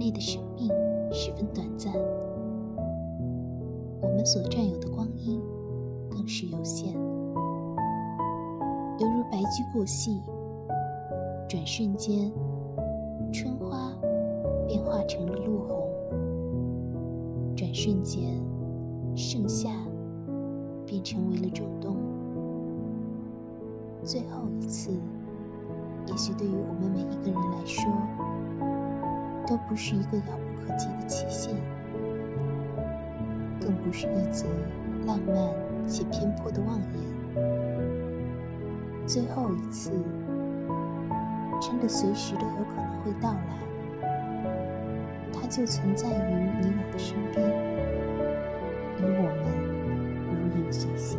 类的生命十分短暂，我们所占有的光阴更是有限，犹如白驹过隙，转瞬间，春花便化成了落红；转瞬间，盛夏便成为了仲冬。最后一次，也许对于我们每一个人来说，都不是一个遥不可及的期限，更不是一则浪漫且偏颇的妄言。最后一次，真的随时都有可能会到来，它就存在于你我的身边，与我们如影随形。